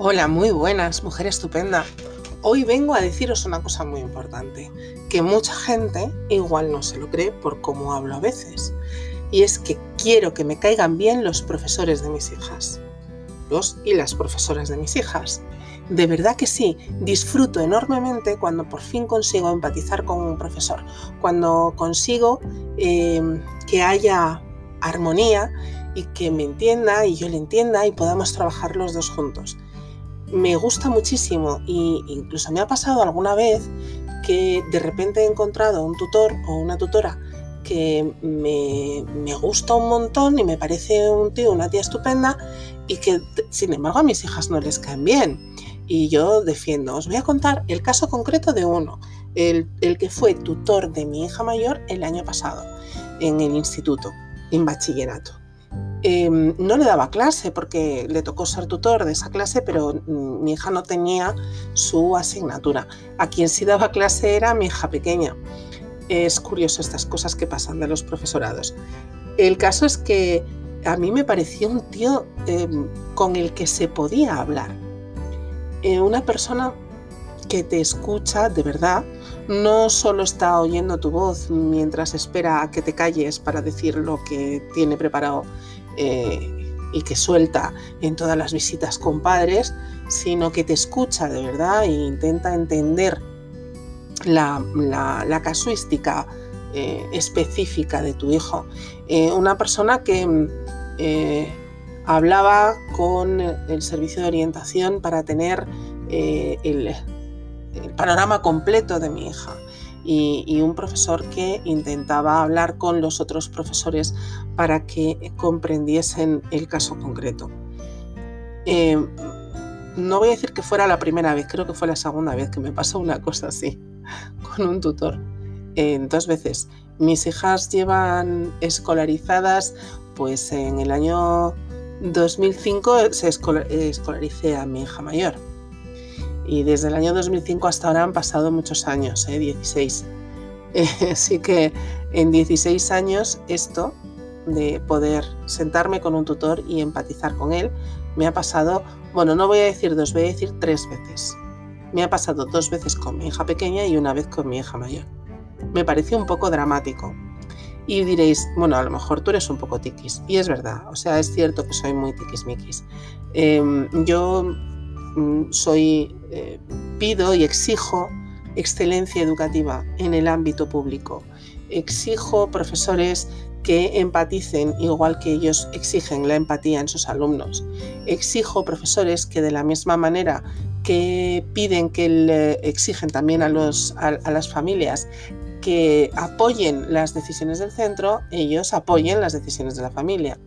Hola, muy buenas, mujer estupenda. Hoy vengo a deciros una cosa muy importante, que mucha gente igual no se lo cree por cómo hablo a veces. Y es que quiero que me caigan bien los profesores de mis hijas. Los y las profesoras de mis hijas. De verdad que sí, disfruto enormemente cuando por fin consigo empatizar con un profesor, cuando consigo eh, que haya armonía y que me entienda y yo le entienda y podamos trabajar los dos juntos me gusta muchísimo e incluso me ha pasado alguna vez que de repente he encontrado un tutor o una tutora que me, me, gusta un montón y me parece un tío, una tía estupenda y que sin embargo a mis hijas no les caen bien. Y yo defiendo, os voy a contar el caso concreto de uno, el, el que fue tutor de mi hija mayor el año pasado en el instituto, en bachillerato. Em, no le daba clase porque le tocó ser tutor de esa clase, pero mm, mi hija no tenía su asignatura. A quien sí daba clase era mi hija pequeña. Es curioso estas cosas que pasan de los profesorados. El caso es que a mí me pareció un tío em, con el que se podía hablar. Eh, una persona que te escucha de verdad, no solo está oyendo tu voz mientras espera a que te calles para decir lo que tiene preparado eh, y que suelta en todas las visitas con padres, sino que te escucha de verdad e intenta entender la, casuística eh, específica de tu hijo. Eh, una persona que hablaba con el servicio de orientación para tener el panorama completo de mi hija y, un profesor que intentaba hablar con los otros profesores para que comprendiesen el caso concreto. Eh, no voy a decir que fuera la primera vez, creo que fue la segunda vez que me pasó una cosa así con un tutor. dos veces. Mis hijas llevan escolarizadas, pues en el año 2005 se escolaricé a mi hija mayor y desde el año 2005 hasta ahora han pasado muchos años, 16. ¿eh? así que en 16 años esto de poder sentarme con un tutor y empatizar con él me ha pasado, bueno, no voy a decir dos, voy a decir tres veces. Me ha pasado dos veces con mi hija pequeña y una vez con mi hija mayor. Me pareció un poco dramático. Y diréis, bueno, a lo mejor tú eres un poco tiquis. Y es verdad, o sea, es cierto que soy muy tiquismiquis. Eh, yo Mm, soy, pido y exijo excelencia educativa en el ámbito público. Exijo profesores que empaticen igual que ellos exigen la empatía en sus alumnos. Exijo profesores que de la misma manera que piden que le exigen también a, los, a las familias que apoyen las decisiones del centro, ellos apoyen las decisiones de la familia.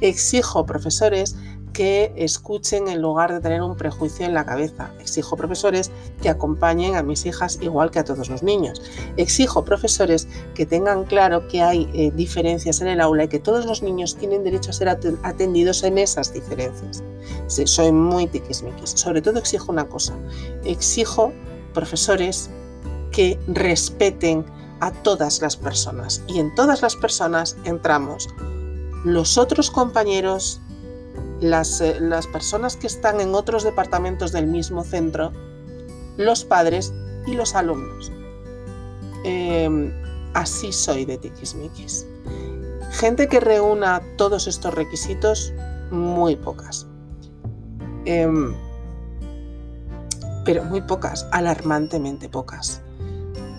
Exijo profesores que escuchen en lugar de tener un prejuicio en la cabeza. Exijo profesores que acompañen a mis hijas igual que a todos los niños. Exijo profesores que tengan claro que hay eh, diferencias en el aula y que todos los niños tienen derecho a ser atendidos en esas diferencias. soy muy tiquismiquis. Sobre todo exijo una cosa. Exijo profesores que respeten a todas las personas. Y en todas las personas entramos los otros compañeros, eh, las, personas que están en otros departamentos del mismo centro, los padres y los alumnos. Em, así soy de tiquismiquis. Gente que reúna todos estos requisitos, muy pocas. Em, pero muy pocas, alarmantemente pocas.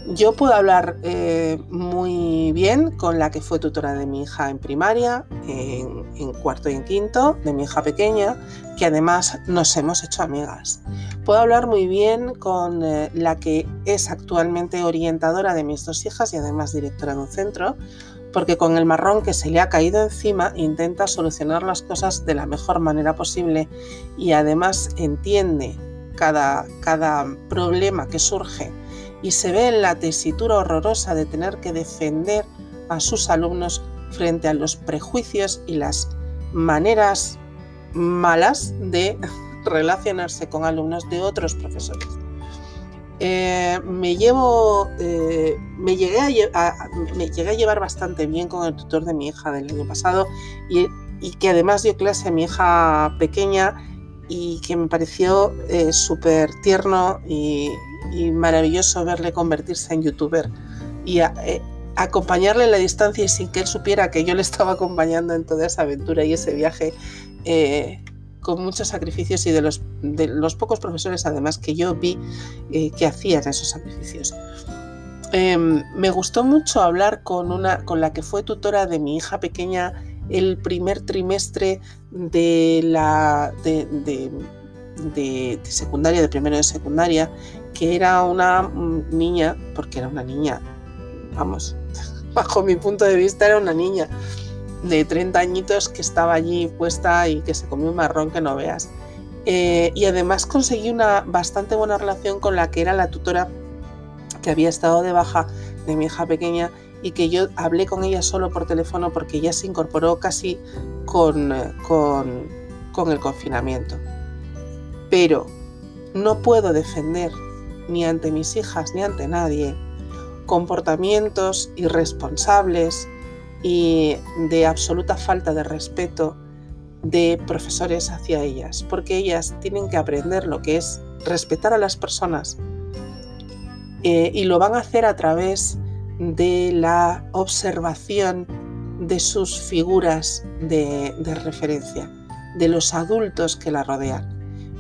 Yo puedo hablar eh, muy bien con la que fue tutora de mi hija en primaria, en, cuarto y en quinto, de mi hija pequeña, que además nos hemos hecho amigas. Puedo hablar muy bien con eh, la que es actualmente orientadora de mis dos hijas y además directora de un centro, porque con el marrón que se le ha caído encima intenta solucionar las cosas de la mejor manera posible y además entiende cada, cada problema que surge y se ve en la tesitura horrorosa de tener que defender a sus alumnos frente a los prejuicios y las maneras malas de relacionarse con alumnos de otros profesores. Eh, me llevo, eh, me, llegué a, llevar bastante bien con el tutor de mi hija del año pasado y, y que además dio clase a mi hija pequeña y que me pareció eh, súper tierno y, maravilloso verle convertirse en youtuber y eh, acompañarle en la distancia y sin que él supiera que yo le estaba acompañando en toda esa aventura y ese viaje eh, con muchos sacrificios y de los, de los pocos profesores además que yo vi que hacían esos sacrificios. Em, me gustó mucho hablar con, una, con la que fue tutora de mi hija pequeña el primer trimestre de la de, secundaria, de primero de secundaria, que era una niña, porque era una niña, vamos, bajo mi punto de vista era una niña de 30 añitos que estaba allí puesta y que se comió un marrón que no veas. Eh, y además conseguí una bastante buena relación con la que era la tutora que había estado de baja de mi hija pequeña y que yo hablé con ella solo por teléfono porque ya se incorporó casi con, con, el confinamiento. Pero no puedo defender ni ante mis hijas ni ante nadie comportamientos irresponsables y de absoluta falta de respeto de profesores hacia ellas, porque ellas tienen que aprender lo que es respetar a las personas eh, y lo van a hacer a través de la observación de sus figuras de, referencia, de los adultos que la rodean.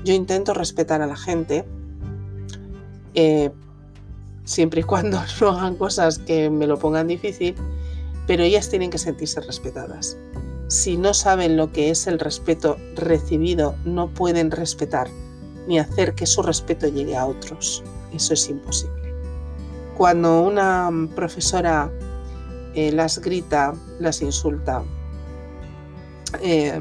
Yo intento respetar a la gente, eh, siempre y cuando no hagan cosas que me lo pongan difícil, pero ellas tienen que sentirse respetadas. Si no saben lo que es el respeto recibido, no pueden respetar ni hacer que su respeto llegue a otros. Eso es imposible. Cuando una profesora eh, las grita, las insulta eh,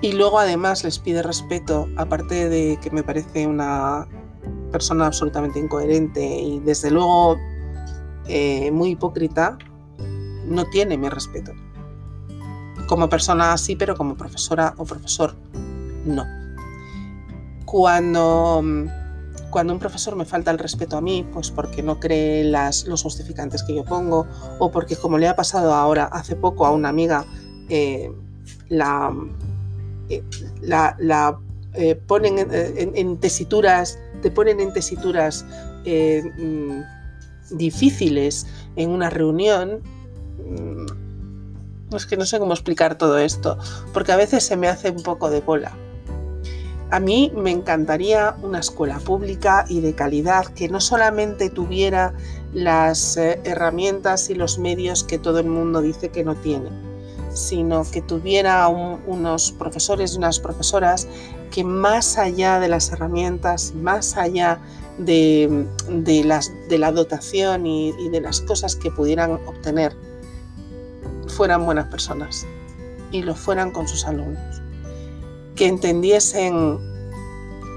y luego además les pide respeto, aparte de que me parece una persona absolutamente incoherente y desde luego eh, muy hipócrita, no tiene mi respeto. Como persona sí, pero como profesora o profesor no. Cuando cuando un profesor me falta el respeto a mí, pues porque no cree las, los justificantes que yo pongo, o porque como le ha pasado ahora hace poco a una amiga, eh, la, eh, la, eh, ponen en, tesituras, te ponen en tesituras mm, difíciles en una reunión. Mm, es que no sé cómo explicar todo esto, porque a veces se me hace un poco de bola. A mí me encantaría una escuela pública y de calidad que no solamente tuviera las eh, herramientas y los medios que todo el mundo dice que no tiene, sino que tuviera unos profesores y unas profesoras que más allá de las herramientas, más allá de, las, de la dotación y de las cosas que pudieran obtener, fueran buenas personas y lo fueran con sus alumnos. Que entendiesen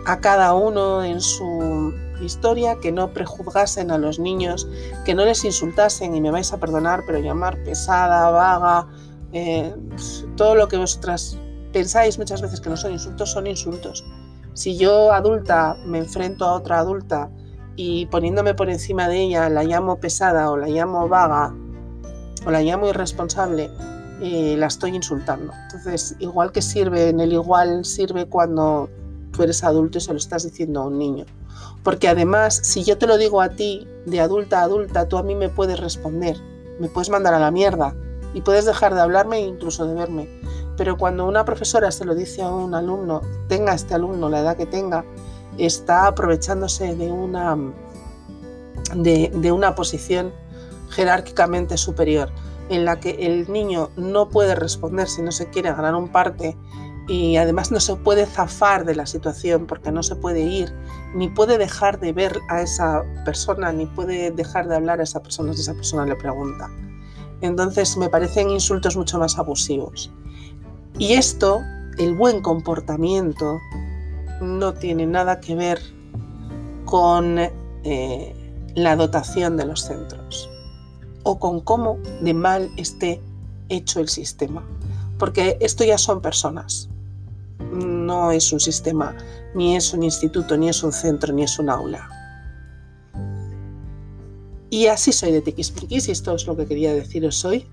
a cada uno en su historia, que no prejuzgasen a los niños, que no les insultasen, y me vais a perdonar, pero llamar pesada, vaga, eh, todo lo que vosotras pensáis muchas veces que no son insultos, son insultos. Si yo adulta me enfrento a otra adulta y poniéndome por encima de ella la llamo pesada o la llamo vaga o la llamo irresponsable, la estoy insultando. Entonces, igual que sirve en el igual, sirve cuando tú eres adulto y se lo estás diciendo a un niño. Porque además, si yo te lo digo a ti, de adulta a adulta, tú a mí me puedes responder, me puedes mandar a la mierda y puedes dejar de hablarme e incluso de verme. Pero cuando una profesora se lo dice a un alumno, tenga este alumno la edad que tenga, está aprovechándose de una, de, de una posición jerárquicamente superior en la que el niño no puede responder si no se quiere ganar un parte y además no se puede zafar de la situación porque no se puede ir, ni puede dejar de ver a esa persona, ni puede dejar de hablar a esa persona si esa persona le pregunta. Entonces me parecen insultos mucho más abusivos. Y esto, el buen comportamiento, no tiene nada que ver con eh, la dotación de los centros o con cómo de mal esté hecho el sistema. Porque esto ya son personas. No es un sistema, ni es un instituto, ni es un centro, ni es un aula. Y así soy de tiquismiquis y esto es lo que quería deciros hoy,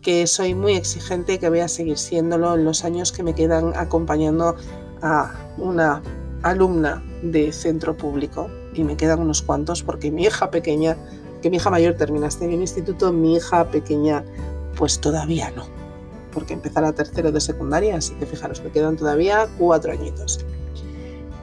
que soy muy exigente que voy a seguir siéndolo en los años que me quedan acompañando a una alumna de centro público y me quedan unos cuantos porque mi hija pequeña, que mi hija mayor termina este en instituto, mi hija pequeña pues todavía no, porque empezará tercero de secundaria, así que fijaros, me quedan todavía cuatro añitos.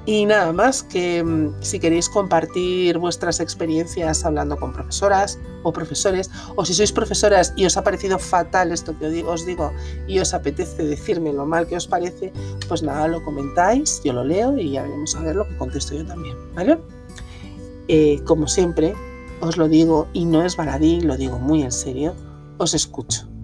Y nada más que mm, si queréis compartir vuestras experiencias hablando con profesoras o profesores, o si sois profesoras y os ha parecido fatal esto que os digo y os apetece decirme lo mal que os parece, pues nada, lo comentáis, yo lo leo y ya veremos a ver lo que contesto yo también, ¿vale? Eh, como siempre, os lo digo y no es baladí, lo digo muy en serio, os escucho.